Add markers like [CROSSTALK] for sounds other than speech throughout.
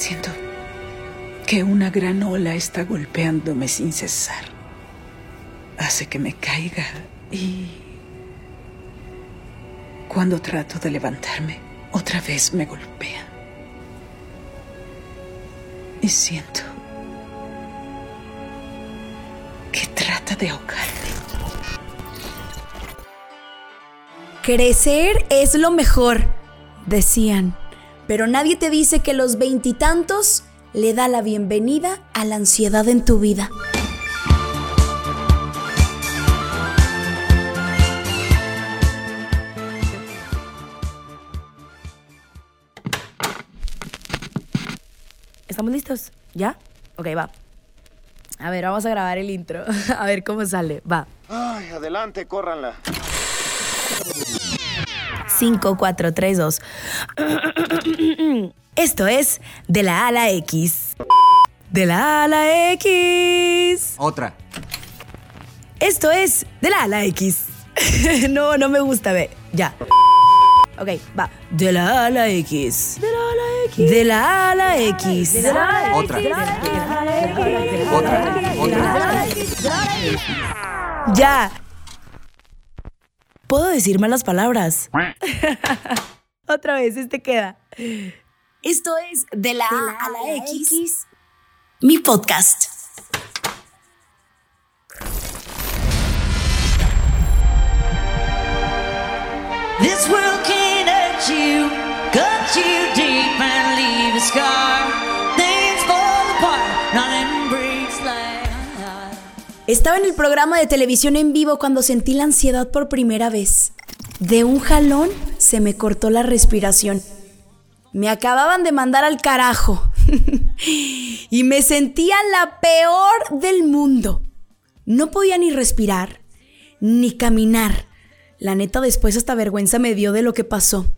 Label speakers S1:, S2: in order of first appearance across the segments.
S1: Siento que una gran ola está golpeándome sin cesar. Hace que me caiga y... Cuando trato de levantarme, otra vez me golpea. Y siento que trata de ahogarme.
S2: Crecer es lo mejor, decían. Pero nadie te dice que los veintitantos le da la bienvenida a la ansiedad en tu vida. ¿Estamos listos? ¿Ya? Ok, va. A ver, vamos a grabar el intro. [LAUGHS] A ver cómo sale. Va.
S3: Ay, adelante, córranla.
S2: 5, 4, 3, 2. Esto es de la A a la X. De la A a la X.
S4: Otra.
S2: Esto es de la A a la X. no, no me gusta, ve. Ya. Ok, va. De la A a la X. De la A a la X. De la A la X. De la A la
S4: Otra. Otra. Otra.
S2: Ya. Puedo decir malas palabras. [LAUGHS] Otra vez, este queda. Esto es De la, A, a la, X, mi podcast.
S5: This world can hurt you, cut you deep
S2: Estaba en el programa de televisión en vivo cuando sentí la ansiedad por primera vez. De un jalón se me cortó la respiración. Me acababan de mandar al carajo. [LAUGHS] y me sentía la peor del mundo. No podía ni respirar, ni caminar. La neta después hasta vergüenza me dio de lo que pasó.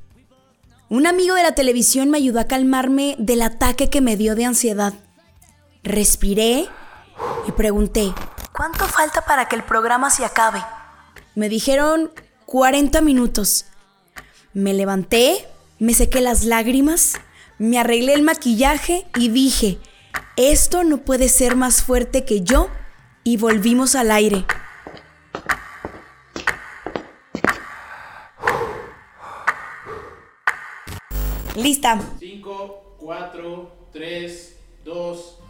S2: Un amigo de la televisión me ayudó a calmarme del ataque que me dio de ansiedad. Respiré y pregunté, ¿cuánto falta para que el programa se acabe? Me dijeron 40 minutos. Me levanté, me sequé las lágrimas, me arreglé el maquillaje y dije, esto no puede ser más fuerte que yo y volvimos al aire. Lista.
S6: 5, 4, 3, 2.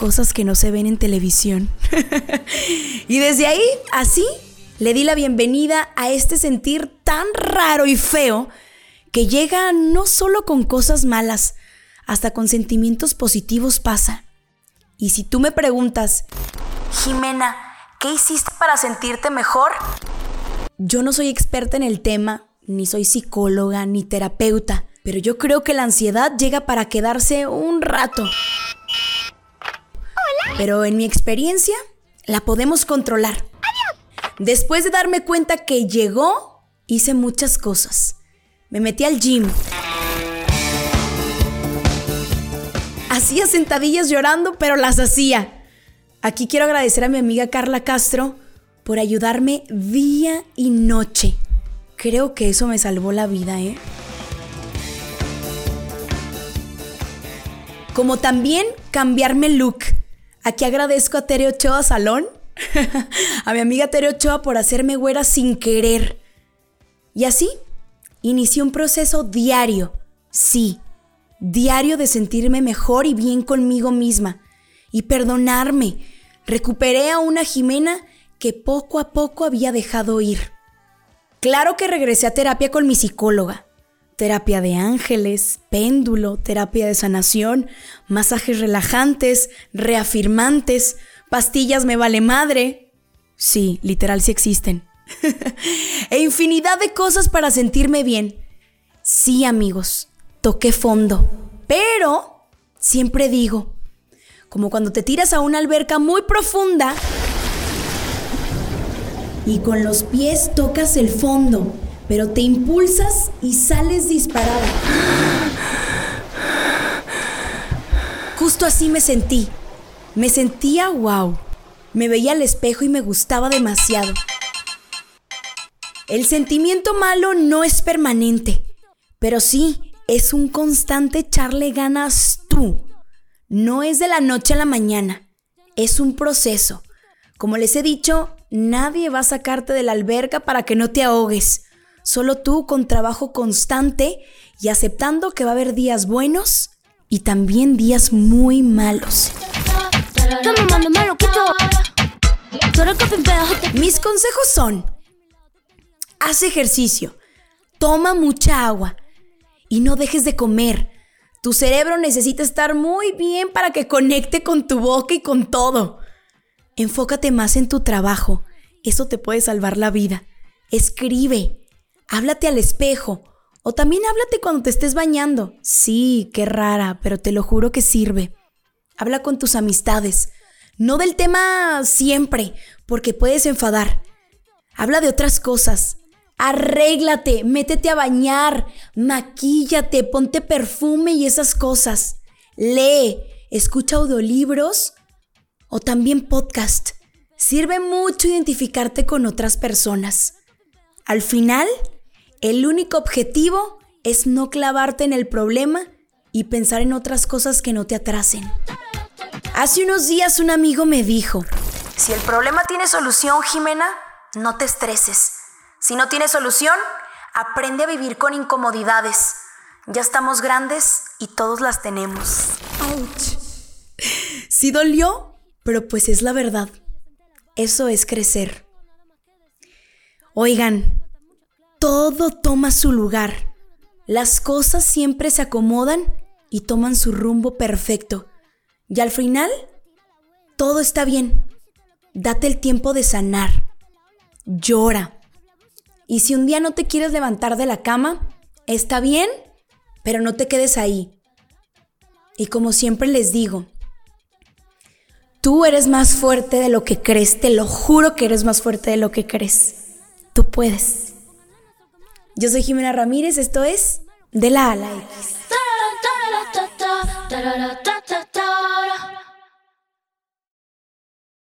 S2: Cosas que no se ven en televisión. [LAUGHS] y desde ahí, así, le di la bienvenida a este sentir tan raro y feo que llega no solo con cosas malas, hasta con sentimientos positivos pasa. Y si tú me preguntas, Jimena, ¿qué hiciste para sentirte mejor? Yo no soy experta en el tema, ni soy psicóloga, ni terapeuta, pero yo creo que la ansiedad llega para quedarse un rato. Pero en mi experiencia, la podemos controlar. Después de darme cuenta que llegó, hice muchas cosas. Me metí al gym. Hacía sentadillas llorando, pero las hacía. Aquí quiero agradecer a mi amiga Carla Castro por ayudarme día y noche. Creo que eso me salvó la vida, ¿eh? Como también cambiarme el look. Aquí agradezco a Tere Ochoa Salón, [LAUGHS] a mi amiga Tere Ochoa por hacerme güera sin querer. Y así, inicié un proceso diario, sí, diario de sentirme mejor y bien conmigo misma y perdonarme. Recuperé a una Jimena que poco a poco había dejado ir. Claro que regresé a terapia con mi psicóloga. Terapia de ángeles, péndulo, terapia de sanación, masajes relajantes, reafirmantes, pastillas me vale madre. Sí, literal sí existen. [LAUGHS] e infinidad de cosas para sentirme bien. Sí, amigos, toqué fondo. Pero siempre digo, como cuando te tiras a una alberca muy profunda y con los pies tocas el fondo, pero te impulsas y sales disparada. Justo así me sentí. Me sentía wow. Me veía al espejo y me gustaba demasiado. El sentimiento malo no es permanente, pero sí es un constante echarle ganas tú. No es de la noche a la mañana, es un proceso. Como les he dicho, nadie va a sacarte de la alberca para que no te ahogues. Solo tú con trabajo constante y aceptando que va a haber días buenos y también días muy malos. Mis consejos son, haz ejercicio, toma mucha agua y no dejes de comer. Tu cerebro necesita estar muy bien para que conecte con tu boca y con todo. Enfócate más en tu trabajo, eso te puede salvar la vida. Escribe, háblate al espejo o también háblate cuando te estés bañando. Sí, qué rara, pero te lo juro que sirve. Habla con tus amistades. No del tema siempre, porque puedes enfadar. Habla de otras cosas. Arréglate, métete a bañar, maquíllate, ponte perfume y esas cosas. Lee, escucha audiolibros o también podcast. Sirve mucho identificarte con otras personas. Al final, el único objetivo es no clavarte en el problema y pensar en otras cosas que no te atrasen. Hace unos días un amigo me dijo, si el problema tiene solución, Jimena, no te estreses. Si no tiene solución, aprende a vivir con incomodidades. Ya estamos grandes y todos las tenemos. ¡Auch! Sí dolió, pero pues es la verdad. Eso es crecer. Oigan, todo toma su lugar. Las cosas siempre se acomodan y toman su rumbo perfecto. Y al final, todo está bien. Date el tiempo de sanar. Llora. Y si un día no te quieres levantar de la cama, está bien, pero no te quedes ahí. Y como siempre les digo, tú eres más fuerte de lo que crees, te lo juro que eres más fuerte de lo que crees. Tú puedes. Yo soy Jimena Ramírez, esto es De la A la X.